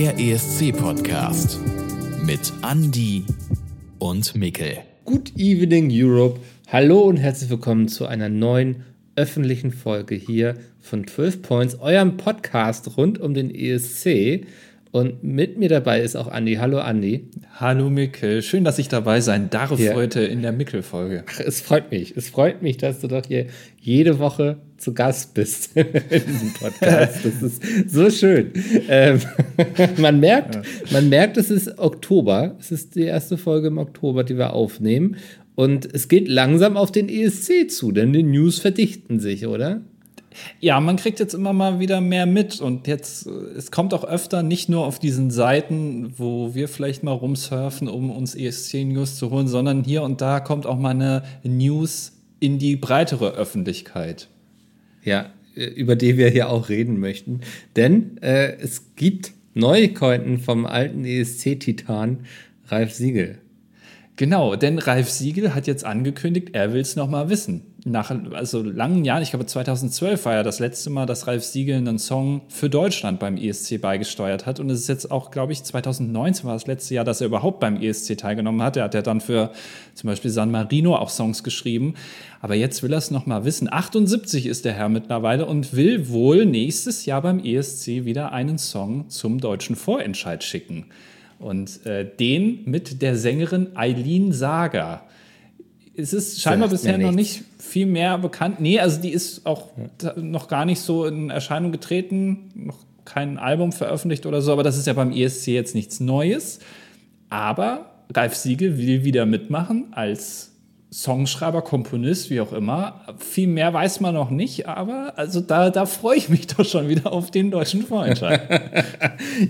Der ESC-Podcast mit Andy und Mikkel. Good evening, Europe. Hallo und herzlich willkommen zu einer neuen öffentlichen Folge hier von 12 Points, eurem Podcast rund um den ESC. Und mit mir dabei ist auch Andi. Hallo Andi. Hallo Mikkel, schön, dass ich dabei sein darf Ja. heute in der Mikkel-Folge. Es freut mich. Es freut mich, dass du doch hier jede Woche zu Gast bist in diesem Podcast. Das ist so schön. Ähm, man merkt, man merkt, es ist Oktober. Es ist die erste Folge im Oktober, die wir aufnehmen. Und es geht langsam auf den ESC zu, denn die News verdichten sich, oder? Ja, man kriegt jetzt immer mal wieder mehr mit und jetzt, es kommt auch öfter nicht nur auf diesen Seiten, wo wir vielleicht mal rumsurfen, um uns ESC-News zu holen, sondern hier und da kommt auch mal eine News in die breitere Öffentlichkeit. Ja, äh, über die wir hier auch reden möchten. Denn äh, es gibt Neuigkeiten vom alten ESC-Titan Ralf Siegel. Genau, denn Ralf Siegel hat jetzt angekündigt, er will es noch mal wissen. Nach also langen Jahren, ich glaube 2012 war ja das letzte Mal, dass Ralf Siegel einen Song für Deutschland beim ESC beigesteuert hat. Und es ist jetzt auch, glaube ich, 2019 war das letzte Jahr, dass er überhaupt beim ESC teilgenommen hat. Er hat ja dann für zum Beispiel San Marino auch Songs geschrieben. Aber jetzt will er es noch mal wissen. 78 ist der Herr mittlerweile und will wohl nächstes Jahr beim ESC wieder einen Song zum deutschen Vorentscheid schicken. Und äh, den mit der Sängerin Eileen Sager. Es ist scheinbar Sagt bisher noch nicht viel mehr bekannt. Nee, also die ist auch da- noch gar nicht so in Erscheinung getreten, noch kein Album veröffentlicht oder so, aber das ist ja beim ESC jetzt nichts Neues. Aber Ralf Siegel will wieder mitmachen als Songschreiber, Komponist, wie auch immer. Viel mehr weiß man noch nicht, aber also da, da freue ich mich doch schon wieder auf den deutschen Vorentscheid.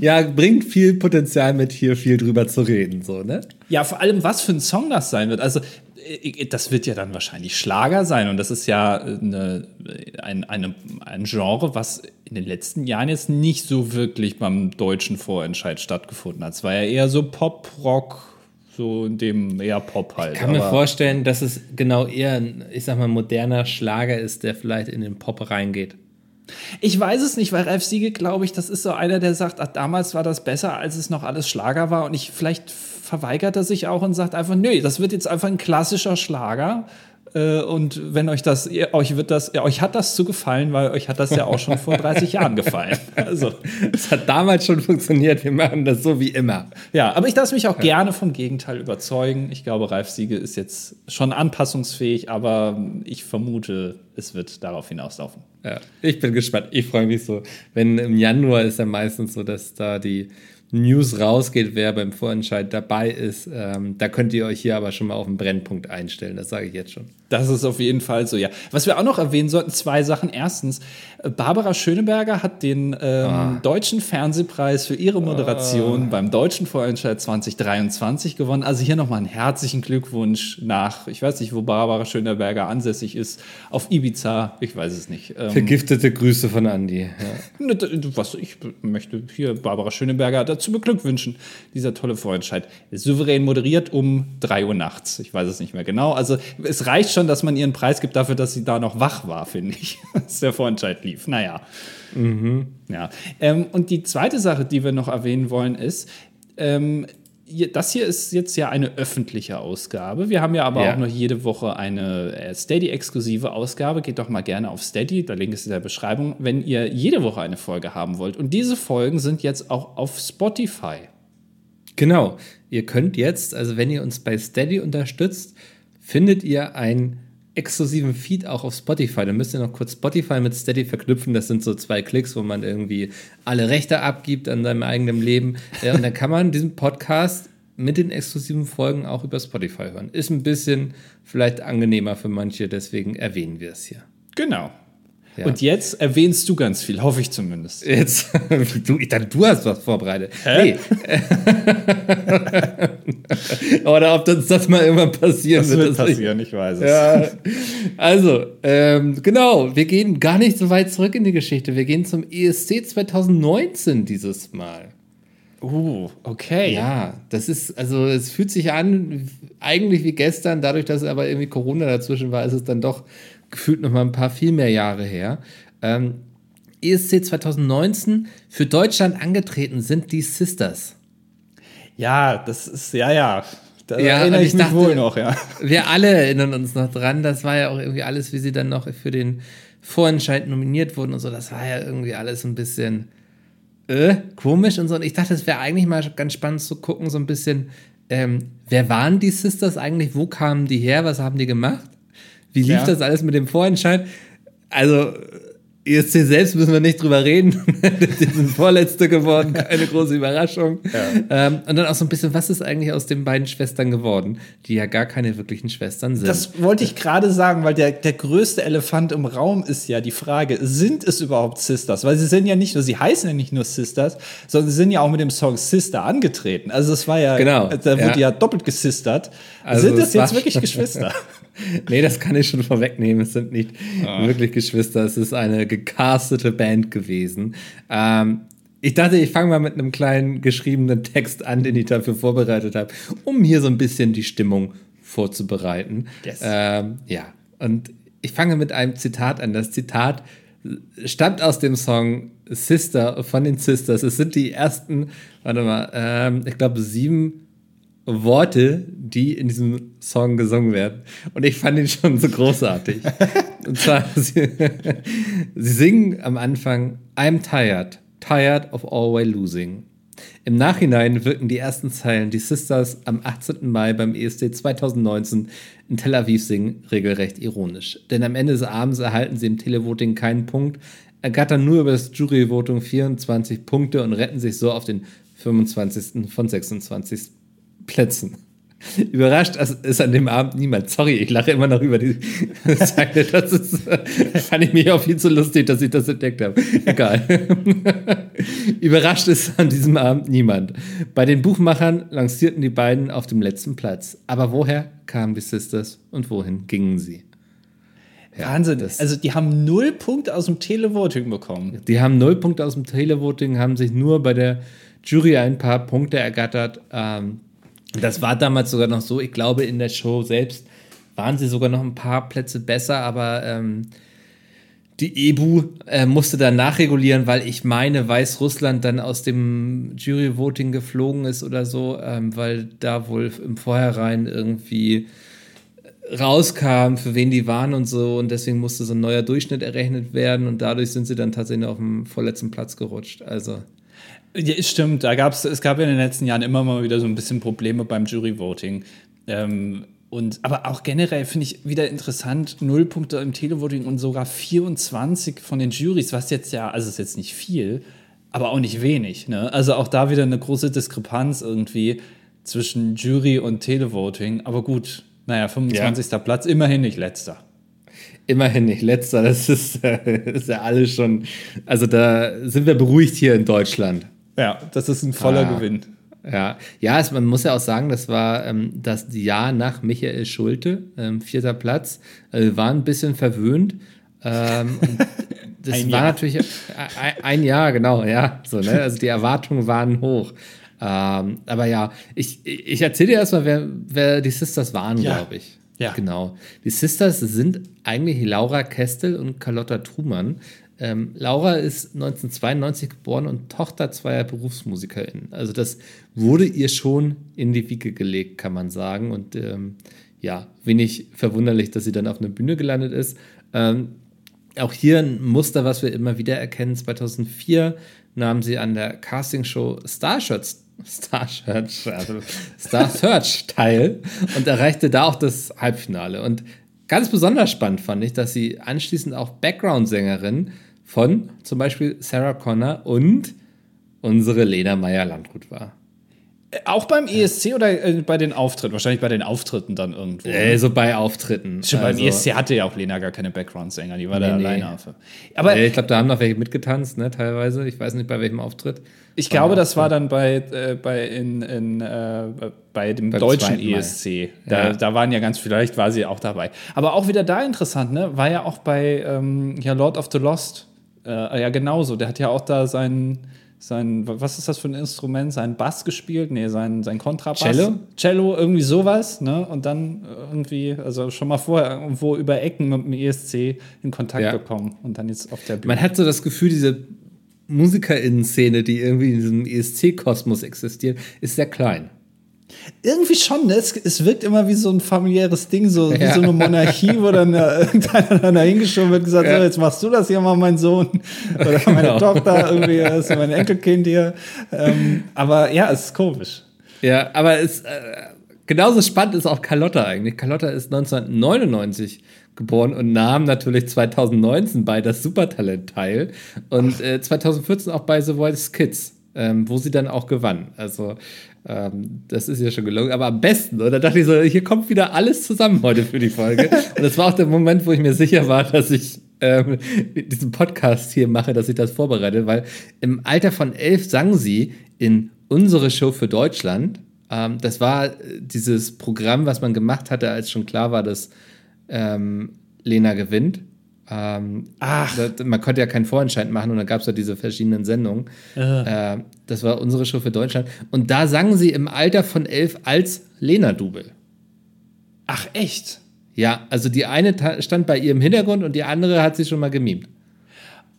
Ja, bringt viel Potenzial mit, hier viel drüber zu reden, so, ne? Ja, vor allem, was für ein Song das sein wird. Also, äh, das wird ja dann wahrscheinlich Schlager sein. Und das ist ja eine, ein, eine, ein Genre, was in den letzten Jahren jetzt nicht so wirklich beim deutschen Vorentscheid stattgefunden hat. Es war ja eher so Pop, Rock, so in dem eher Pop halt. Ich kann mir vorstellen, dass es genau eher ein, ich sag mal, moderner Schlager ist, der vielleicht in den Pop reingeht. Ich weiß es nicht, weil Ralf Siegel, glaube ich, das ist so einer, der sagt, ach, damals war das besser, als es noch alles Schlager war. Und ich vielleicht verweigert er sich auch und sagt einfach, nö, das wird jetzt einfach ein klassischer Schlager. Äh, Und wenn euch das, ihr, euch wird das, ja, euch hat das zu gefallen, weil euch hat das ja auch schon vor 30 Jahren gefallen. Also, Es hat damals schon funktioniert, wir machen das so wie immer. ja, aber ich lasse mich auch gerne vom Gegenteil überzeugen. Ich glaube, Ralf Siegel ist jetzt schon anpassungsfähig, aber ich vermute, es wird darauf hinauslaufen. Ja, ich bin gespannt. Ich freue mich so. Wenn im Januar ist ja meistens so, dass da die News rausgeht, wer beim Vorentscheid dabei ist. Ähm, da könnt ihr euch hier aber schon mal auf den Brennpunkt einstellen. Das sage ich jetzt schon. Das ist auf jeden Fall so, ja. Was wir auch noch erwähnen sollten, zwei Sachen. Erstens, äh, Barbara Schöneberger hat den ähm, Deutschen Fernsehpreis für ihre Moderation beim Deutschen Vorentscheid 2023 gewonnen. Also hier nochmal einen herzlichen Glückwunsch nach, ich weiß nicht, wo Barbara Schöneberger ansässig ist, auf Ibiza, ich weiß es nicht. Ähm, Vergiftete Grüße von Andy. Ja. Ne, Was ich möchte hier Barbara Schöneberger dazu beglückwünschen. Dieser tolle Vorentscheid. Souverän moderiert um 3 Uhr nachts. Ich weiß es nicht mehr genau. Also es reicht schon, dass man ihren Preis gibt dafür, dass sie da noch wach war, finde ich. Als der Vorentscheid lief. Naja. Ja. Ähm, und die zweite Sache, die wir noch erwähnen wollen, ist, ähm, das hier ist jetzt ja eine öffentliche Ausgabe. Wir haben ja aber Ja. auch noch jede Woche eine äh, Steady-exklusive Ausgabe. Geht doch mal gerne auf Steady, der Link ist in der Beschreibung, wenn ihr jede Woche eine Folge haben wollt. Und diese Folgen sind jetzt auch auf Spotify. Genau. Ihr könnt jetzt, also wenn ihr uns bei Steady unterstützt, findet ihr einen exklusiven Feed auch auf Spotify. Dann müsst ihr noch kurz Spotify mit Steady verknüpfen. Das sind so zwei Klicks, wo man irgendwie alle Rechte abgibt an seinem eigenen Leben. Und dann kann man diesen Podcast mit den exklusiven Folgen auch über Spotify hören. Ist ein bisschen vielleicht angenehmer für manche, deswegen erwähnen wir es hier. Genau. Ja. Und jetzt erwähnst du ganz viel, hoffe ich zumindest. Jetzt, du, ich dachte, du hast was vorbereitet. Nee. Oder ob uns das mal irgendwann passieren Das wird. wird das ich- passieren, ich weiß es. Ja. Also, ähm, genau, wir gehen gar nicht so weit zurück in die Geschichte. Wir gehen zum ESC 2019 dieses Mal. Uh, okay. Ja, das ist, also es fühlt sich an, eigentlich wie gestern, dadurch, dass aber irgendwie Corona dazwischen war, ist es dann doch gefühlt noch mal ein paar viel mehr Jahre her. Ähm, ESC 2019 für Deutschland angetreten sind die Sisters. Ja, das ist, ja, ja. Da ja, erinnere ich, ich mich dachte, wohl noch, ja. Wir alle erinnern uns noch dran. Das war ja auch irgendwie alles, wie sie dann noch für den Vorentscheid nominiert wurden und so. Das war ja irgendwie alles ein bisschen äh, komisch und so. Und ich dachte, es wäre eigentlich mal ganz spannend zu gucken, so ein bisschen, ähm, wer waren die Sisters eigentlich? Wo kamen die her? Was haben die gemacht? Wie lief ja. das alles mit dem Vorentscheid? Also, ESC selbst müssen wir nicht drüber reden. die sind Vorletzte geworden, keine große Überraschung. Ja. Ähm, und dann auch so ein bisschen, was ist eigentlich aus den beiden Schwestern geworden, die ja gar keine wirklichen Schwestern sind. Das wollte ich gerade sagen, weil der, der größte Elefant im Raum ist ja die Frage, sind es überhaupt Sisters? Weil sie sind ja nicht nur, sie heißen ja nicht nur Sisters, sondern sie sind ja auch mit dem Song Sister angetreten. Also es war ja, genau, da wurde ja, ja doppelt gesistert. Also sind das jetzt wirklich Geschwister? Nee, das kann ich schon vorwegnehmen. Es sind nicht ah. wirklich Geschwister. Es ist eine gecastete Band gewesen. Ähm, ich dachte, ich fange mal mit einem kleinen geschriebenen Text an, den ich dafür vorbereitet habe, um hier so ein bisschen die Stimmung vorzubereiten. Yes. Ähm, ja, und ich fange mit einem Zitat an. Das Zitat stammt aus dem Song Sister von den Sisters. Es sind die ersten, warte mal, ähm, ich glaube sieben Worte, die in diesem Song gesungen werden. Und ich fand ihn schon so großartig. Und zwar, sie, sie singen am Anfang I'm tired, tired of always losing. Im Nachhinein wirken die ersten Zeilen, die Sisters am 18. Mai beim ESC 2019 in Tel Aviv singen, regelrecht ironisch. Denn am Ende des Abends erhalten sie im Televoting keinen Punkt, ergattern nur über das Juryvoting 24 Punkte und retten sich so auf den 25. von 26 Plätzen. Überrascht ist an dem Abend niemand. Sorry, ich lache immer noch über die Zeile. Das ist, fand ich mich auch viel zu lustig, dass ich das entdeckt habe. Egal. Überrascht ist an diesem Abend niemand. Bei den Buchmachern lancierten die beiden auf dem letzten Platz. Aber woher kamen die Sisters und wohin gingen sie? Ja, Wahnsinn. Also die haben null Punkte aus dem Televoting bekommen. Die haben null Punkte aus dem Televoting, haben sich nur bei der Jury ein paar Punkte ergattert. Ähm, das war damals sogar noch so, ich glaube, in der Show selbst waren sie sogar noch ein paar Plätze besser, aber ähm, die EBU äh, musste dann nachregulieren, weil ich meine, Weißrussland dann aus dem Jury-Voting geflogen ist oder so, ähm, weil da wohl im Vorhinein irgendwie rauskam, für wen die waren und so. Und deswegen musste so ein neuer Durchschnitt errechnet werden. Und dadurch sind sie dann tatsächlich auf dem vorletzten Platz gerutscht. Also ja, stimmt. Da gab's, es gab ja in den letzten Jahren immer mal wieder so ein bisschen Probleme beim Jury-Voting. Ähm, und, aber auch generell finde ich wieder interessant, null Punkte im Televoting und sogar 24 von den Juries, was jetzt ja, also ist jetzt nicht viel, aber auch nicht wenig. Ne? Also auch da wieder eine große Diskrepanz irgendwie zwischen Jury und Televoting. Aber gut, naja, 25. Ja. Platz, immerhin nicht letzter. Immerhin nicht letzter, das ist, das ist ja alles schon, also da sind wir beruhigt hier in Deutschland. Ja, das ist ein voller ah, Gewinn. Ja, ja es, man muss ja auch sagen, das war ähm, das Jahr nach Michael Schulte, ähm, vierter Platz. Also wir waren ein bisschen verwöhnt. Ähm, das ein war Jahr. natürlich ein, ein, Jahr, genau, ja. So, ne? Also die Erwartungen waren hoch. Ähm, aber ja, ich, ich erzähle dir erstmal, wer, wer die Sisters waren, ja. glaube ich. Ja. Genau. Die Sisters sind eigentlich Laura Kestel und Carlotta Trumann. Ähm, Laura ist 1992 geboren und Tochter zweier BerufsmusikerInnen. Also das wurde ihr schon in die Wiege gelegt, kann man sagen. Und ähm, ja, wenig verwunderlich, dass sie dann auf einer Bühne gelandet ist. Ähm, auch hier ein Muster, was wir immer wieder erkennen. 2004 nahm sie an der Castingshow Star Search, Star Search, also Star Search teil und erreichte da auch das Halbfinale. Und ganz besonders spannend fand ich, dass sie anschließend auch Background-Sängerin von zum Beispiel Sarah Connor und unsere Lena Meyer-Landrut war. Äh, auch beim ESC oder äh, bei den Auftritten? Wahrscheinlich bei den Auftritten dann irgendwo. Äh, so bei Auftritten. Schon also, beim ESC hatte ja auch Lena gar keine Background-Sänger, die war nee, da nee. alleine. Aber ich glaube, da haben noch welche mitgetanzt, ne, teilweise. Ich weiß nicht, bei welchem Auftritt. Ich glaube, das war dann bei, äh, bei, in, in, äh, bei dem Beim deutschen ESC. Da, ja. da waren ja ganz, vielleicht war sie auch dabei. Aber auch wieder da interessant, ne? War ja auch bei ähm, ja, Lord of the Lost äh, ja, genauso. Der hat ja auch da seinen, sein, was ist das für ein Instrument? Sein Bass gespielt? Nee, sein, sein Kontrabass. Cello? Cello, irgendwie sowas, ne? Und dann irgendwie, also schon mal vorher irgendwo über Ecken mit dem ESC in Kontakt Ja. bekommen und dann jetzt auf der Bühne. Man hat so das Gefühl, diese MusikerInnen-Szene, die irgendwie in diesem ESC-Kosmos existiert, ist sehr klein. Irgendwie schon, ne? es, es wirkt immer wie so ein familiäres Ding, so wie Ja. so eine Monarchie, wo dann äh, irgendeiner da hingeschoben wird und gesagt, Ja. so, jetzt machst du das hier mal, mein Sohn. Oder meine Genau. Tochter, irgendwie, das ist mein Enkelkind hier. Ähm, aber ja, es ist komisch. Ja, aber es, äh, genauso spannend ist auch Carlotta eigentlich. Carlotta ist 1999 geboren und nahm natürlich 2019 bei das Supertalent teil und äh, 2014 auch bei The Voice Kids, ähm, wo sie dann auch gewann. Also ähm, das ist ja schon gelungen. Aber am besten, oder dachte ich so, hier kommt wieder alles zusammen heute für die Folge. und das war auch der Moment, wo ich mir sicher war, dass ich ähm, diesen Podcast hier mache, dass ich das vorbereite, weil im Alter von elf sang sie in unsere Show für Deutschland. Ähm, das war äh, dieses Programm, was man gemacht hatte, als schon klar war, dass ähm, Lena gewinnt. Ähm, Ach. da- man konnte ja keinen Vorentscheid machen und dann gab es ja diese verschiedenen Sendungen. Äh, das war unsere Show für Deutschland. Und da sang sie im Alter von elf als Lena-Double. Ach, echt? Ja, also die eine ta- stand bei ihr im Hintergrund und die andere hat sie schon mal gemimt.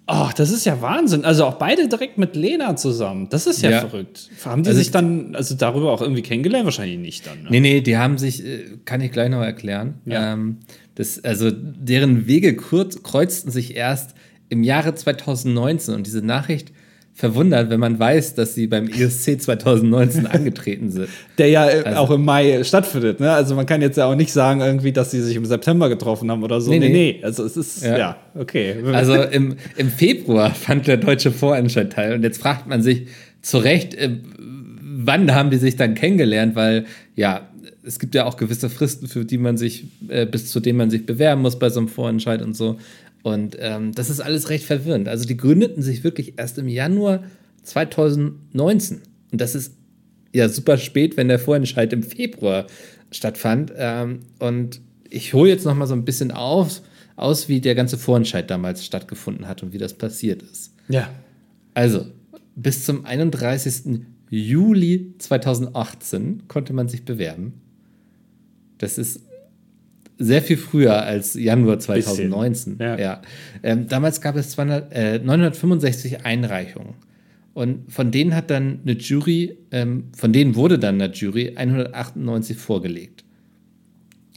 Oh, das ist ja Wahnsinn. Also auch beide direkt mit Lena zusammen. Das ist ja, Ja. verrückt. Haben die Also sich ich- dann also darüber auch irgendwie kennengelernt? Wahrscheinlich nicht dann. Ne? Nee, nee, die haben sich, äh, kann ich gleich noch erklären. Ja. Ähm, das, also deren Wege kurz, kreuzten sich erst im Jahre 2019 und diese Nachricht verwundert, wenn man weiß, dass sie beim ESC 2019 angetreten sind. Der ja äh, Also- auch im Mai stattfindet. Ne? Also man kann jetzt ja auch nicht sagen, irgendwie, dass sie sich im September getroffen haben oder so. Nee, Nee, nee. nee. Also es ist, ja, Ja. okay. Also im, im Februar fand der deutsche Vorentscheid teil und jetzt fragt man sich zu Recht, äh, wann haben die sich dann kennengelernt, weil ja, es gibt ja auch gewisse Fristen, für die man sich, äh, bis zu denen man sich bewerben muss bei so einem Vorentscheid und so. Und ähm, das ist alles recht verwirrend. Also die gründeten sich wirklich erst im Januar 2019. Und das ist ja super spät, wenn der Vorentscheid im Februar stattfand. Ähm, und ich hole jetzt noch mal so ein bisschen auf, aus, wie der ganze Vorentscheid damals stattgefunden hat und wie das passiert ist. ja. Also, bis zum 31. Juli 2018 konnte man sich bewerben. Das ist sehr viel früher als Januar 2019. Bisschen, ja. Ja. Ähm, damals gab es 200, äh, 965 Einreichungen. Und von denen hat dann eine Jury, ähm, von denen wurde dann der Jury 198 vorgelegt.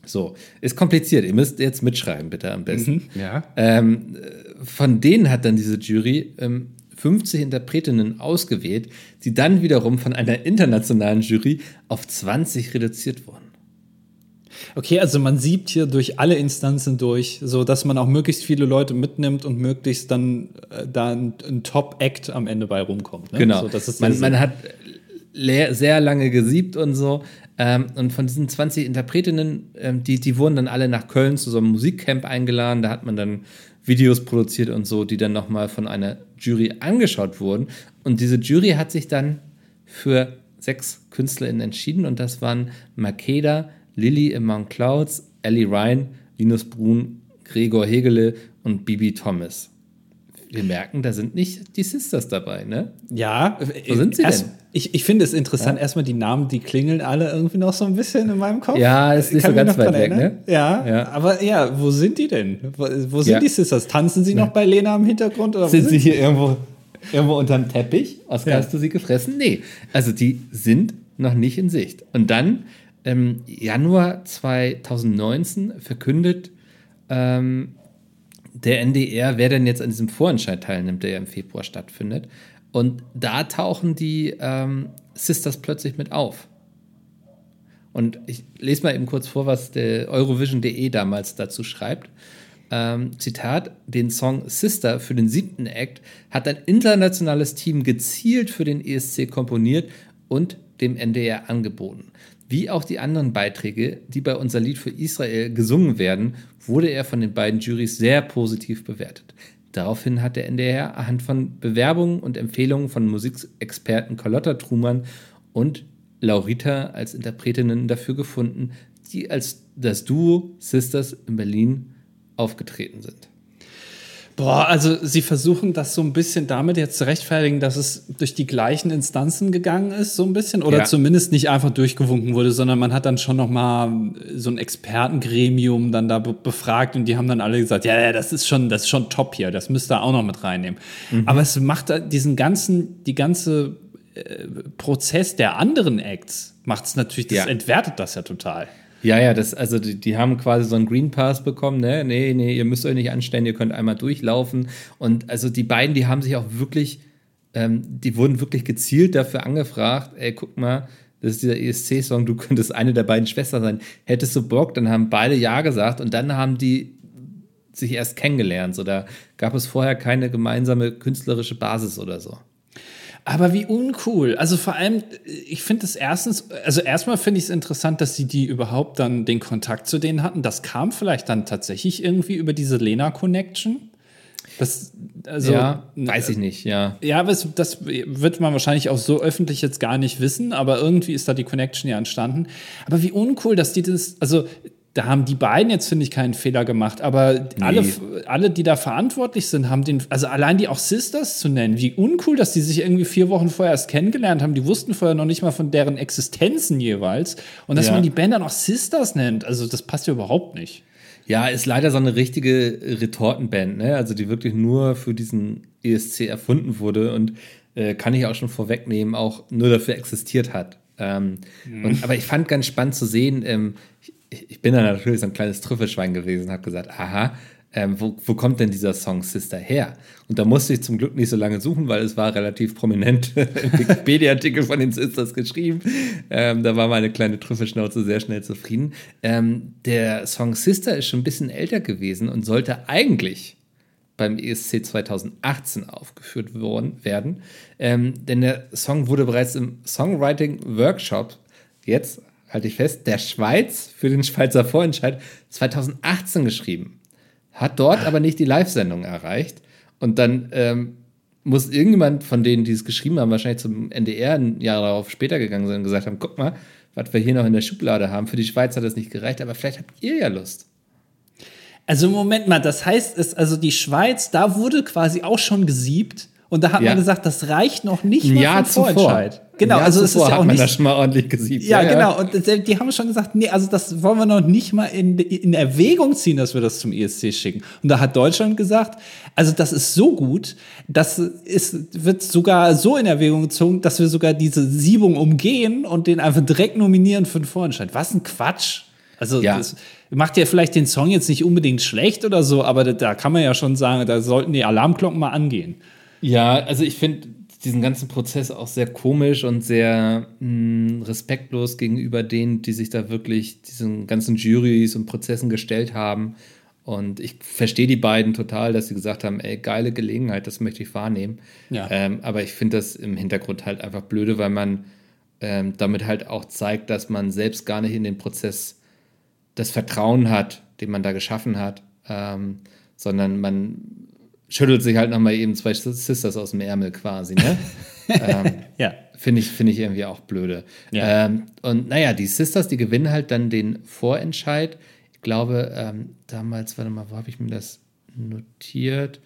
So, ist kompliziert. Ihr müsst jetzt mitschreiben, bitte am besten. Ja. Ähm, äh, von denen hat dann diese Jury ähm, 50 Interpretinnen ausgewählt, die dann wiederum von einer internationalen Jury auf 20 reduziert wurden. Okay, also man siebt hier durch alle Instanzen durch, so dass man auch möglichst viele Leute mitnimmt und möglichst dann äh, da ein, ein Top-Act am Ende bei rumkommt. Ne? Genau. So, das ist man, man hat sehr lange gesiebt und so. Ähm, und von diesen 20 Interpretinnen, ähm, die, die wurden dann alle nach Köln zu so einem Musikcamp eingeladen. Da hat man dann Videos produziert und so, die dann nochmal von einer Jury angeschaut wurden. Und diese Jury hat sich dann für sechs KünstlerInnen entschieden und das waren Makeda, Lily Among Clouds, Ellie Ryan, Linus Brun, Gregor Hegele und Bibi Thomas. Wir merken, da sind nicht die Sisters dabei, ne? Ja, Wo sind sie erst, denn? Ich, ich finde es interessant, erstmal die Namen, die klingeln alle irgendwie noch so ein bisschen in meinem Kopf. Ja, ist nicht Kann so ganz weit weg, ne? Ja, Ja. aber ja, wo sind die denn? Wo, wo sind Ja. die Sisters? Tanzen sie noch bei Lena im Hintergrund? Oder wo Sind sie hier irgendwo, irgendwo unterm Teppich? Oskar, Ja. hast du sie gefressen? Nee. Also die sind noch nicht in Sicht. Und dann, im Januar 2019, verkündet ähm, der NDR, wer denn jetzt an diesem Vorentscheid teilnimmt, der ja im Februar stattfindet. Und da tauchen die ähm, Sisters plötzlich mit auf. Und ich lese mal eben kurz vor, was der Eurovision.de damals dazu schreibt. Ähm, Zitat: Den Song Sister für den siebten Act hat ein internationales Team gezielt für den ESC komponiert und dem NDR angeboten. Wie auch die anderen Beiträge, die bei unser Lied für Israel gesungen werden, wurde er von den beiden Jurys sehr positiv bewertet. Daraufhin hat der NDR anhand von Bewerbungen und Empfehlungen von Musikexperten Carlotta Trumann und Laurita als Interpretinnen dafür gefunden, die als das Duo Sisters in Berlin aufgetreten sind. Boah, also sie versuchen das so ein bisschen damit jetzt zu rechtfertigen, dass es durch die gleichen Instanzen gegangen ist, so ein bisschen, oder Ja. zumindest nicht einfach durchgewunken wurde, sondern man hat dann schon noch mal so ein Expertengremium dann da be befragt und die haben dann alle gesagt, ja, ja, das ist schon, das ist schon top hier, das müsst ihr auch noch mit reinnehmen. Aber es macht diesen ganzen, die ganze äh, Prozess der anderen Acts macht es natürlich, das Ja. entwertet das ja total. Ja, ja, das, also die, die haben quasi so einen Green Pass bekommen, ne? Nee, nee, ihr müsst euch nicht anstellen, ihr könnt einmal durchlaufen. Und also die beiden, die haben sich auch wirklich, ähm, die wurden wirklich gezielt dafür angefragt, ey, guck mal, das ist dieser ESC-Song, du könntest eine der beiden Schwestern sein. Hättest du Bock, dann haben beide Ja gesagt und dann haben die sich erst kennengelernt. So, da gab es vorher keine gemeinsame künstlerische Basis oder so. Aber wie uncool. Also vor allem, ich finde es erstens, also erstmal finde ich es interessant, dass sie die überhaupt dann den Kontakt zu denen hatten. Das kam vielleicht dann tatsächlich irgendwie über diese Lena-Connection. Das, also, ja, weiß ich nicht, ja. Ja, aber es, das wird man wahrscheinlich auch so öffentlich jetzt gar nicht wissen, aber irgendwie ist da die Connection ja entstanden. Aber wie uncool, dass die das, also da haben die beiden jetzt, finde ich, keinen Fehler gemacht, aber alle, alle, die da verantwortlich sind, haben den, also allein die auch Sisters zu nennen, wie uncool, dass die sich irgendwie vier Wochen vorher erst kennengelernt haben, die wussten vorher noch nicht mal von deren Existenzen jeweils und dass Ja. man die Band dann auch Sisters nennt, also das passt ja überhaupt nicht. Ja, ist leider so eine richtige Retortenband, ne? Also die wirklich nur für diesen ESC erfunden wurde und äh, kann ich auch schon vorwegnehmen, auch nur dafür existiert hat. Ähm, und, aber ich fand ganz spannend zu sehen, ähm, ich, ich bin da natürlich so ein kleines Trüffelschwein gewesen, habe gesagt, aha, ähm, wo, wo kommt denn dieser Song Sister her? Und da musste ich zum Glück nicht so lange suchen, weil es war relativ prominent im Wikipedia-Artikel von den Sisters geschrieben. Ähm, da war meine kleine Trüffelschnauze sehr schnell zufrieden. Ähm, der Song Sister ist schon ein bisschen älter gewesen und sollte eigentlich beim ESC 2018 aufgeführt worden, werden. Ähm, denn der Song wurde bereits im Songwriting-Workshop, jetzt halte ich fest, der Schweiz für den Schweizer Vorentscheid 2018 geschrieben. Hat dort aber nicht die Live-Sendung erreicht. Und dann ähm, muss irgendjemand von denen, die es geschrieben haben, wahrscheinlich zum NDR ein Jahr darauf später gegangen sein und gesagt haben: guck mal, was wir hier noch in der Schublade haben. Für die Schweiz hat das nicht gereicht, aber vielleicht habt ihr ja Lust. Also Moment mal, das heißt, es, also die Schweiz, da wurde quasi auch schon gesiebt und da hat Ja. man gesagt, das reicht noch nicht Ein mal Jahr vom zuvor. Genau, Jahr also es ist ja hat auch man nicht. das schon mal ordentlich gesiebt. ja, genau. Und die haben schon gesagt, nee, also das wollen wir noch nicht mal in, in Erwägung ziehen, dass wir das zum ESC schicken. Und da hat Deutschland gesagt, also das ist so gut, das ist, wird sogar so in Erwägung gezogen, dass wir sogar diese Siebung umgehen und den einfach direkt nominieren für den Vorentscheid. Was ein Quatsch. Also Ja. das macht ja vielleicht den Song jetzt nicht unbedingt schlecht oder so, aber da, da kann man ja schon sagen, da sollten die Alarmglocken mal angehen. Ja, also ich finde diesen ganzen Prozess auch sehr komisch und sehr mh, respektlos gegenüber denen, die sich da wirklich diesen ganzen Jurys und Prozessen gestellt haben. Und ich verstehe die beiden total, dass sie gesagt haben, ey, geile Gelegenheit, das möchte ich wahrnehmen. Ja. Ähm, aber ich finde das im Hintergrund halt einfach blöde, weil man ähm, damit halt auch zeigt, dass man selbst gar nicht in den Prozess das Vertrauen hat, den man da geschaffen hat, ähm, sondern man schüttelt sich halt nochmal eben zwei Sisters aus dem Ärmel quasi, ne? Ja. Finde ich, finde ich irgendwie auch blöde. Ja. Ähm, und naja, die Sisters, die gewinnen halt dann den Vorentscheid. Ich glaube, ähm, damals, warte mal, wo habe ich mir das notiert?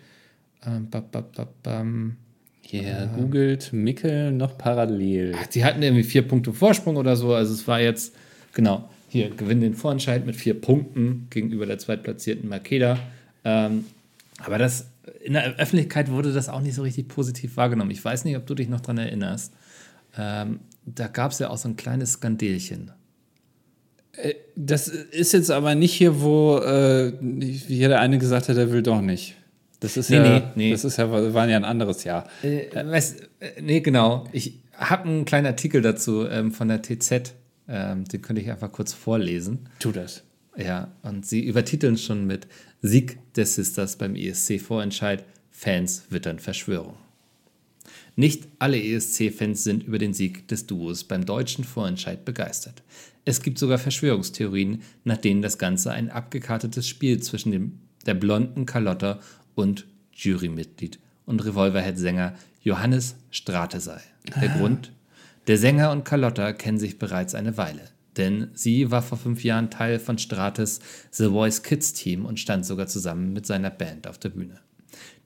Ähm, bap, bap, bap, bam. Hier googelt Mickel noch parallel. Ach, die hatten irgendwie vier Punkte Vorsprung oder so. Also es war jetzt, genau, hier gewinnen den Vorentscheid mit vier Punkten gegenüber der zweitplatzierten Makeda. Ähm, aber das in der Öffentlichkeit wurde das auch nicht so richtig positiv wahrgenommen. Ich weiß nicht, ob du dich noch dran erinnerst. Ähm, da gab es ja auch so ein kleines Skandelchen. Das ist jetzt aber nicht hier, wo äh, jeder eine gesagt hat, er will doch nicht. Das ist Nee, ja, nee, nee. das ist ja, war ja ein anderes Jahr. Äh, weißt, äh, nee, genau. Ich habe einen kleinen Artikel dazu ähm, von der TZ. Ähm, den könnte ich einfach kurz vorlesen. Tu das. Ja, und sie übertiteln schon mit Sieg der Sisters beim ESC-Vorentscheid. Fans wittern Verschwörung. Nicht alle ESC-Fans sind über den Sieg des Duos beim deutschen Vorentscheid begeistert. Es gibt sogar Verschwörungstheorien, nach denen das Ganze ein abgekartetes Spiel zwischen dem, der blonden Carlotta und Jurymitglied und Revolverhead-Sänger Johannes Strate sei. Der Grund? Der Sänger und Carlotta kennen sich bereits eine Weile. Denn sie war vor fünf Jahren Teil von Strates The Voice Kids Team und stand sogar zusammen mit seiner Band auf der Bühne.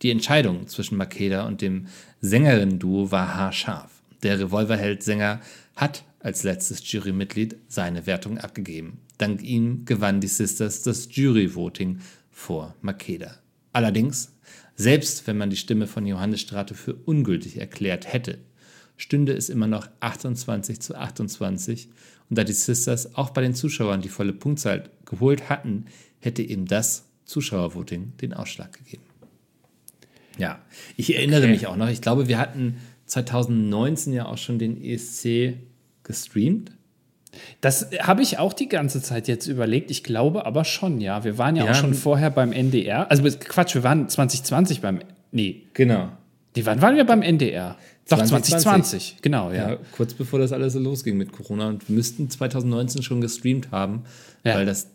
Die Entscheidung zwischen Makeda und dem Sängerinnen-Duo war haarscharf. Der Revolverheld-Sänger hat als letztes Jurymitglied seine Wertung abgegeben. Dank ihm gewannen die Sisters das Jury-Voting vor Makeda. Allerdings, selbst wenn man die Stimme von Johannes Strate für ungültig erklärt hätte, stünde es immer noch 28 zu 28. Und da die Sisters auch bei den Zuschauern die volle Punktzahl geholt hatten, hätte eben das Zuschauervoting den Ausschlag gegeben. Ja, ich erinnere okay. mich auch noch, ich glaube, wir hatten 2019 ja auch schon den ESC gestreamt. Das habe ich auch die ganze Zeit jetzt überlegt. Ich glaube aber schon, ja. Wir waren ja, ja auch schon vorher beim NDR. Also Quatsch, wir waren 2020 beim. Nee. Genau. Die, wann waren wir beim NDR? Doch, 2020, 2020. genau, ja. ja. Kurz bevor das alles so losging mit Corona und wir müssten 2019 schon gestreamt haben, ja. weil das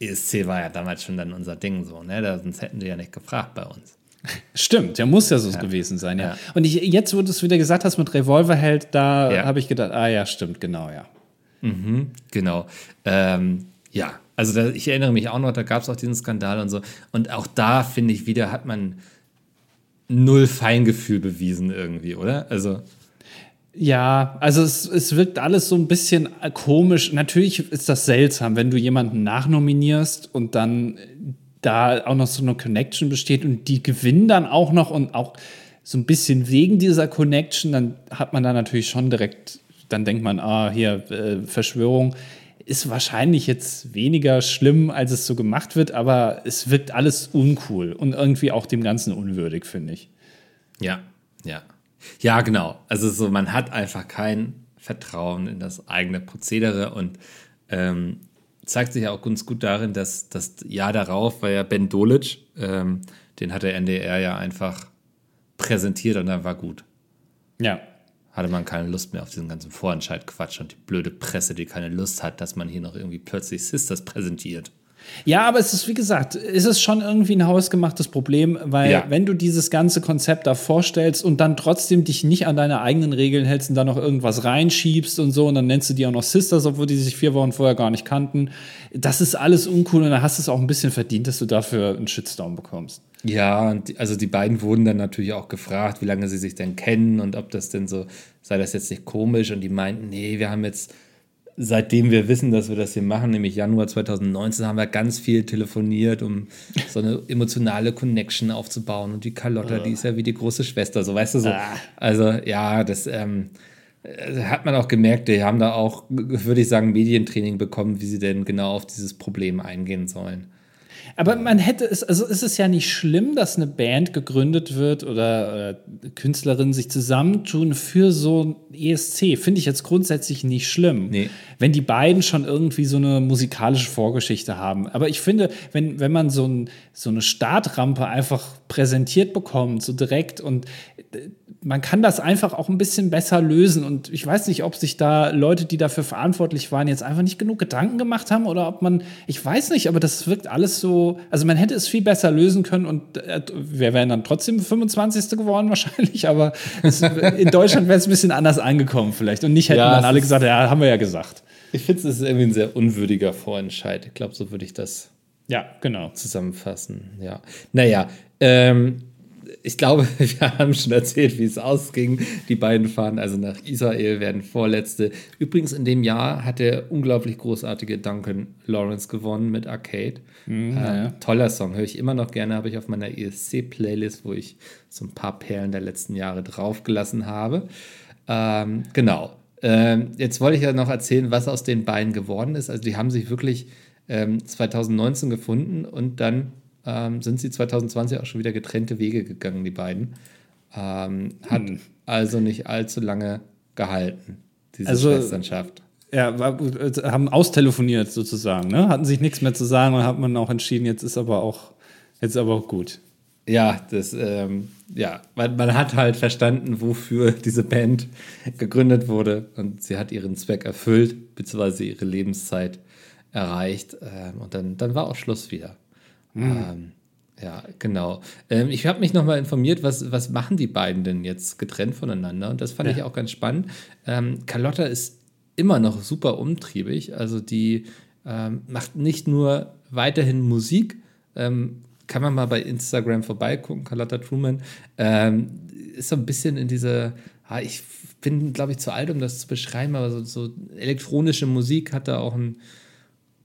ESC war ja damals schon dann unser Ding so, ne? Sonst hätten die ja nicht gefragt bei uns. Stimmt, der muss ja so ja. gewesen sein, ja. ja. Und ich, jetzt, wo du es wieder gesagt hast mit Revolverheld, da ja. habe ich gedacht, ah ja, stimmt, genau, ja. Mhm, genau. Ähm, ja, also da, ich erinnere mich auch noch, da gab es auch diesen Skandal und so. Und auch da, finde ich, wieder hat man null Feingefühl bewiesen irgendwie, oder? Also. Ja, also es, es wirkt alles so ein bisschen komisch. Natürlich ist das seltsam, wenn du jemanden nachnominierst und dann da auch noch so eine Connection besteht und die gewinnen dann auch noch und auch so ein bisschen wegen dieser Connection, dann hat man da natürlich schon direkt, dann denkt man, ah, hier, äh, Verschwörung. Ist wahrscheinlich jetzt weniger schlimm, als es so gemacht wird, aber es wirkt alles uncool und irgendwie auch dem Ganzen unwürdig, finde ich. Ja, ja. Ja, genau. Also so, man hat einfach kein Vertrauen in das eigene Prozedere und ähm, zeigt sich ja auch ganz gut darin, dass das Jahr darauf war ja Ben Dolic, ähm, den hat der NDR ja einfach präsentiert und dann war gut. Ja. Hatte man keine Lust mehr auf diesen ganzen Vorentscheid-Quatsch und die blöde Presse, die keine Lust hat, dass man hier noch irgendwie plötzlich Sisters präsentiert. Ja, aber es ist, wie gesagt, ist es schon irgendwie ein hausgemachtes Problem, weil ja. wenn du dieses ganze Konzept da vorstellst und dann trotzdem dich nicht an deine eigenen Regeln hältst und da noch irgendwas reinschiebst und so und dann nennst du die auch noch Sisters, obwohl die sich vier Wochen vorher gar nicht kannten, das ist alles uncool und dann hast du es auch ein bisschen verdient, dass du dafür einen Shitstorm bekommst. Ja, und also die beiden wurden dann natürlich auch gefragt, wie lange sie sich denn kennen und ob das denn so, sei das jetzt nicht komisch und die meinten, nee, wir haben jetzt seitdem wir wissen, dass wir das hier machen, nämlich Januar 2019, haben wir ganz viel telefoniert, um so eine emotionale Connection aufzubauen. Und die Carlotta, oh. die ist ja wie die große Schwester, so weißt du so. Ah. Also ja, das ähm, äh, hat man auch gemerkt, die haben da auch, würde ich sagen, Medientraining bekommen, wie sie denn genau auf dieses Problem eingehen sollen. Aber man hätte es, also ist es ja nicht schlimm, dass eine Band gegründet wird oder, oder Künstlerinnen sich zusammentun für so ein ESC. Finde ich jetzt grundsätzlich nicht schlimm. Nee. Wenn die beiden schon irgendwie so eine musikalische Vorgeschichte haben. Aber ich finde, wenn, wenn man so, ein, so eine Startrampe einfach präsentiert bekommt, so direkt und äh, man kann das einfach auch ein bisschen besser lösen. Und ich weiß nicht, ob sich da Leute, die dafür verantwortlich waren, jetzt einfach nicht genug Gedanken gemacht haben oder ob man, ich weiß nicht, aber das wirkt alles so, also man hätte es viel besser lösen können und äh, wir wären dann trotzdem 25. geworden wahrscheinlich, aber es, in Deutschland wäre es ein bisschen anders angekommen vielleicht und nicht hätten ja, dann alle gesagt, ja, haben wir ja gesagt. Ich finde, es ist irgendwie ein sehr unwürdiger Vorentscheid. Ich glaube, so würde ich das ja, genau. zusammenfassen. Ja. Naja, ähm, ich glaube, wir haben schon erzählt, wie es ausging. Die beiden fahren also nach Israel, werden Vorletzte. Übrigens, in dem Jahr hat der unglaublich großartige Duncan Lawrence gewonnen mit Arcade. Mhm, äh, Toller Song, höre ich immer noch gerne, habe ich auf meiner ESC-Playlist, wo ich so ein paar Perlen der letzten Jahre draufgelassen habe. Ähm, genau. Ähm, jetzt wollte ich ja noch erzählen, was aus den beiden geworden ist. Also, die haben sich wirklich ähm, 2019 gefunden und dann ähm, sind sie 2020 auch schon wieder getrennte Wege gegangen, die beiden. Ähm, hat hm. also nicht allzu lange gehalten, diese also, Schwesternschaft. Ja, haben austelefoniert sozusagen, ne? Hatten sich nichts mehr zu sagen und hat man auch entschieden, jetzt ist aber auch, jetzt ist aber auch gut. Ja, das, ähm, ja, man, man, hat halt verstanden, wofür diese Band gegründet wurde und sie hat ihren Zweck erfüllt, beziehungsweise ihre Lebenszeit erreicht ähm, und dann, dann war auch Schluss wieder. Mhm. Ähm, ja, genau. Ähm, ich habe mich nochmal informiert, was, was machen die beiden denn jetzt getrennt voneinander? Und das fand ja. ich auch ganz spannend. Ähm, Carlotta ist immer noch super umtriebig. Also die ähm, macht nicht nur weiterhin Musik, ähm, kann man mal bei Instagram vorbeigucken, Carlotta Truman. Ähm, ist so ein bisschen in diese, ah, ich bin, glaube ich, zu alt, um das zu beschreiben, aber so, so elektronische Musik hat da auch ein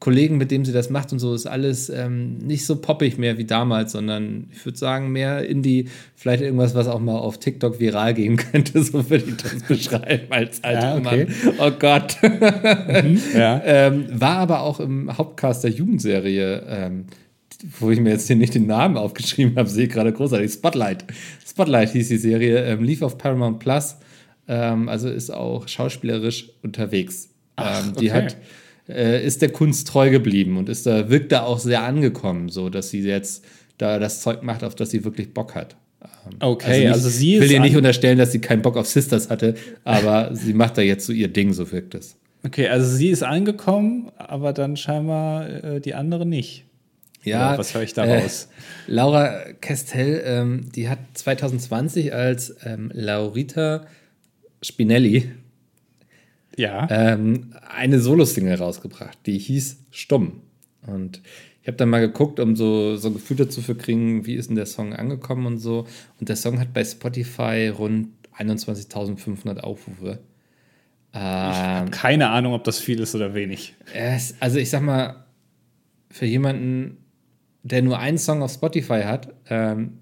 Kollegen, mit dem sie das macht und so, ist alles ähm, nicht so poppig mehr wie damals, sondern ich würde sagen, mehr Indie, vielleicht irgendwas, was auch mal auf TikTok viral gehen könnte, so würde ich das beschreiben als alter ja, okay. Mann. Oh Gott. Mhm, ja. ähm, war aber auch im Hauptcast der Jugendserie, ähm, wo ich mir jetzt hier nicht den Namen aufgeschrieben habe, sehe ich gerade großartig. Spotlight. Spotlight hieß die Serie, ähm, lief auf Paramount Plus, ähm, also ist auch schauspielerisch unterwegs. Ach, ähm, die okay. hat äh, ist der Kunst treu geblieben und ist da, wirkt da auch sehr angekommen, so dass sie jetzt da das Zeug macht, auf das sie wirklich Bock hat. Ähm, okay, also, nicht, also sie ist. Ich will ihr nicht unterstellen, dass sie keinen Bock auf Sisters hatte, aber sie macht da jetzt so ihr Ding, so wirkt es. Okay, also sie ist angekommen, aber dann scheinbar äh, die andere nicht. Ja. Oder was höre ich daraus? Äh, Laura Kestel, ähm, die hat 2020 als ähm, Laurita Spinelli ja. ähm, eine Solo-Single rausgebracht, die hieß Stumm. Und ich habe dann mal geguckt, um so, so ein Gefühl dazu zu kriegen, wie ist denn der Song angekommen und so. Und der Song hat bei Spotify rund 21.500 Aufrufe. ich habe ähm, keine Ahnung, ob das viel ist oder wenig. Es, also ich sag mal, für jemanden, der nur einen Song auf Spotify hat, ähm,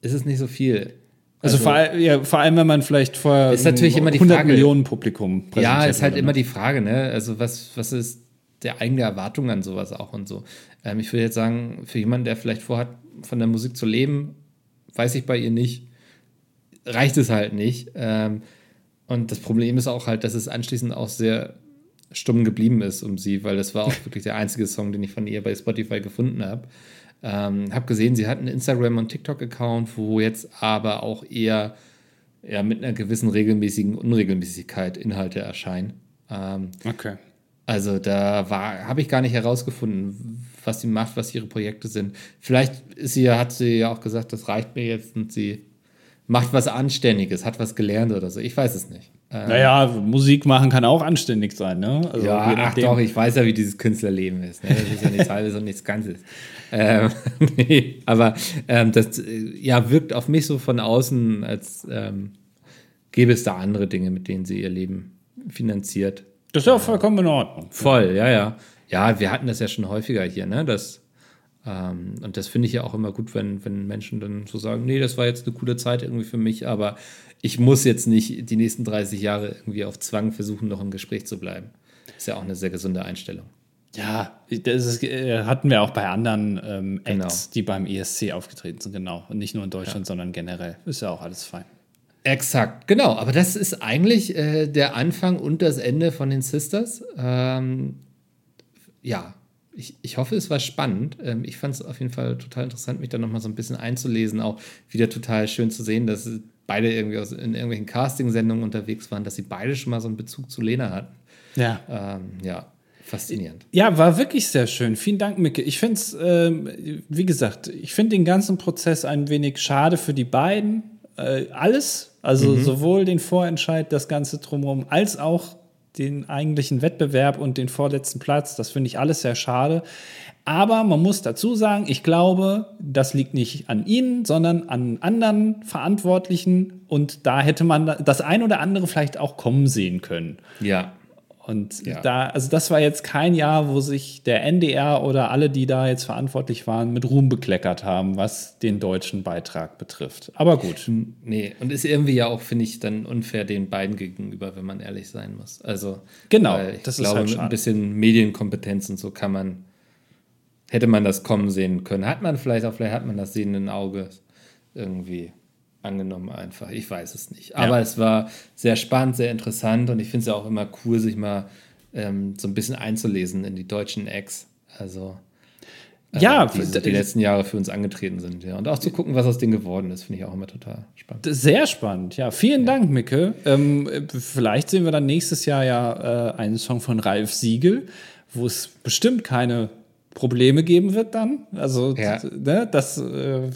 ist es nicht so viel. Also, also vor, ja, vor, allem, wenn man vielleicht vor ist natürlich immer die 100 Frage, Millionen Publikum Ja, ist halt immer die Frage, ne? Also was, was ist der eigene Erwartung an sowas auch und so. Ähm, ich würde jetzt sagen, für jemanden, der vielleicht vorhat, von der Musik zu leben, weiß ich bei ihr nicht, reicht es halt nicht. Ähm, und das Problem ist auch halt, dass es anschließend auch sehr stumm geblieben ist um sie, weil das war auch wirklich der einzige Song, den ich von ihr bei Spotify gefunden habe. Ähm, habe gesehen, sie hat einen Instagram- und TikTok-Account, wo jetzt aber auch eher ja, mit einer gewissen regelmäßigen Unregelmäßigkeit Inhalte erscheinen. Ähm, okay. Also da habe ich gar nicht herausgefunden, was sie macht, was ihre Projekte sind. Vielleicht ist sie, hat sie ja auch gesagt, das reicht mir jetzt und sie macht was Anständiges, hat was gelernt oder so. Ich weiß es nicht. Ähm, naja, Musik machen kann auch anständig sein, ne? Also ja, ach doch, ich weiß ja, wie dieses Künstlerleben ist. Ne? Das ist ja nichts Halbes und nichts Ganzes. Ähm, nee, aber ähm, das ja, wirkt auf mich so von außen, als ähm, gäbe es da andere Dinge, mit denen sie ihr Leben finanziert. Das ist ja auch vollkommen in Ordnung. Voll, ja, ja. Ja, wir hatten das ja schon häufiger hier, ne? Das, ähm, und das finde ich ja auch immer gut, wenn, wenn Menschen dann so sagen, nee, das war jetzt eine coole Zeit irgendwie für mich, aber ich muss jetzt nicht die nächsten 30 Jahre irgendwie auf Zwang versuchen, noch im Gespräch zu bleiben. Ist ja auch eine sehr gesunde Einstellung. Ja, das ist, äh, hatten wir auch bei anderen ähm, Acts, genau. die beim ESC aufgetreten sind, genau. Und nicht nur in Deutschland, ja. sondern generell. Ist ja auch alles fein. Exakt, genau. Aber das ist eigentlich äh, der Anfang und das Ende von den Sisters. Ähm, ja, ich, ich hoffe, es war spannend. Ähm, ich fand es auf jeden Fall total interessant, mich da nochmal so ein bisschen einzulesen. Auch wieder total schön zu sehen, dass beide irgendwie aus, in irgendwelchen Casting-Sendungen unterwegs waren, dass sie beide schon mal so einen Bezug zu Lena hatten. Ja. Ähm, ja, faszinierend. Ja, war wirklich sehr schön. Vielen Dank, Micke. Ich finde es, äh, wie gesagt, ich finde den ganzen Prozess ein wenig schade für die beiden. Äh, alles, also mhm. sowohl den Vorentscheid, das Ganze drumherum, als auch den eigentlichen Wettbewerb und den vorletzten Platz. Das finde ich alles sehr schade. Aber man muss dazu sagen, ich glaube, das liegt nicht an Ihnen, sondern an anderen Verantwortlichen. Und da hätte man das ein oder andere vielleicht auch kommen sehen können. Ja. Und ja. da, also das war jetzt kein Jahr, wo sich der NDR oder alle, die da jetzt verantwortlich waren, mit Ruhm bekleckert haben, was den deutschen Beitrag betrifft. Aber gut. Nee, und ist irgendwie ja auch, finde ich, dann unfair den beiden gegenüber, wenn man ehrlich sein muss. Also, genau, ich das glaube, ist halt ein bisschen Medienkompetenz und so kann man hätte man das kommen sehen können. Hat man vielleicht auch, vielleicht hat man das sehenden Auge irgendwie angenommen einfach. Ich weiß es nicht. Aber ja. es war sehr spannend, sehr interessant und ich finde es ja auch immer cool, sich mal ähm, so ein bisschen einzulesen in die deutschen Acts. Also äh, ja, die, die letzten Jahre für uns angetreten sind. Ja. Und auch zu gucken, was aus denen geworden ist, finde ich auch immer total spannend. Sehr spannend, ja. Vielen ja. Dank, Micke. Ähm, vielleicht sehen wir dann nächstes Jahr ja äh, einen Song von Ralf Siegel, wo es bestimmt keine Probleme geben wird dann. Also ja. ne, das äh,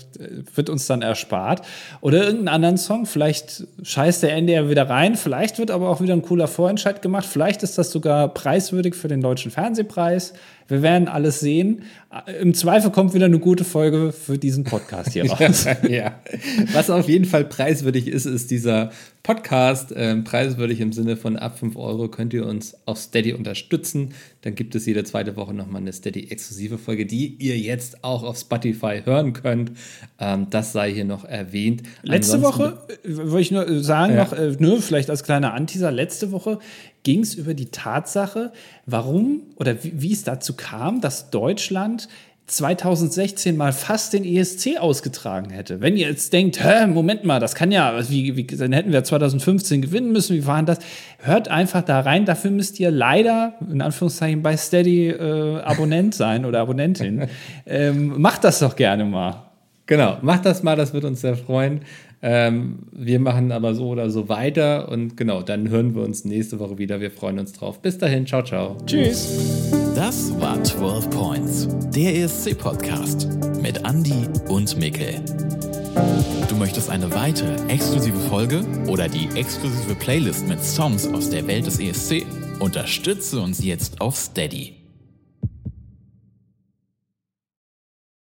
wird uns dann erspart. Oder irgendeinen anderen Song, vielleicht scheißt der NDR wieder rein, vielleicht wird aber auch wieder ein cooler Vorentscheid gemacht, vielleicht ist das sogar preiswürdig für den Deutschen Fernsehpreis. Wir werden alles sehen. Im Zweifel kommt wieder eine gute Folge für diesen Podcast hier raus. ja. Was auf jeden Fall preiswürdig ist, ist dieser Podcast. Ähm, preiswürdig im Sinne von ab 5 Euro könnt ihr uns auf Steady unterstützen. Dann gibt es jede zweite Woche nochmal eine Steady-exklusive Folge, die ihr jetzt auch auf Spotify hören könnt. Ähm, das sei hier noch erwähnt. Letzte Ansonsten Woche, äh, wollte ich nur sagen, ja. noch, äh, nur vielleicht als kleiner Anteaser, letzte Woche ging es über die Tatsache, warum oder wie, wie es dazu kam, dass Deutschland 2016 mal fast den ESC ausgetragen hätte. Wenn ihr jetzt denkt, hä, Moment mal, das kann ja, wie, wie, dann hätten wir 2015 gewinnen müssen, wie war das? Hört einfach da rein. Dafür müsst ihr leider, in Anführungszeichen, bei Steady äh, Abonnent sein oder Abonnentin. ähm, macht das doch gerne mal. Genau, macht das mal, das wird uns sehr freuen. Ähm, wir machen aber so oder so weiter und genau, dann hören wir uns nächste Woche wieder. Wir freuen uns drauf. Bis dahin, ciao, ciao. Tschüss. Das war 12 Points, der ESC-Podcast mit Andy und Mikkel. Du möchtest eine weitere exklusive Folge oder die exklusive Playlist mit Songs aus der Welt des ESC? Unterstütze uns jetzt auf Steady.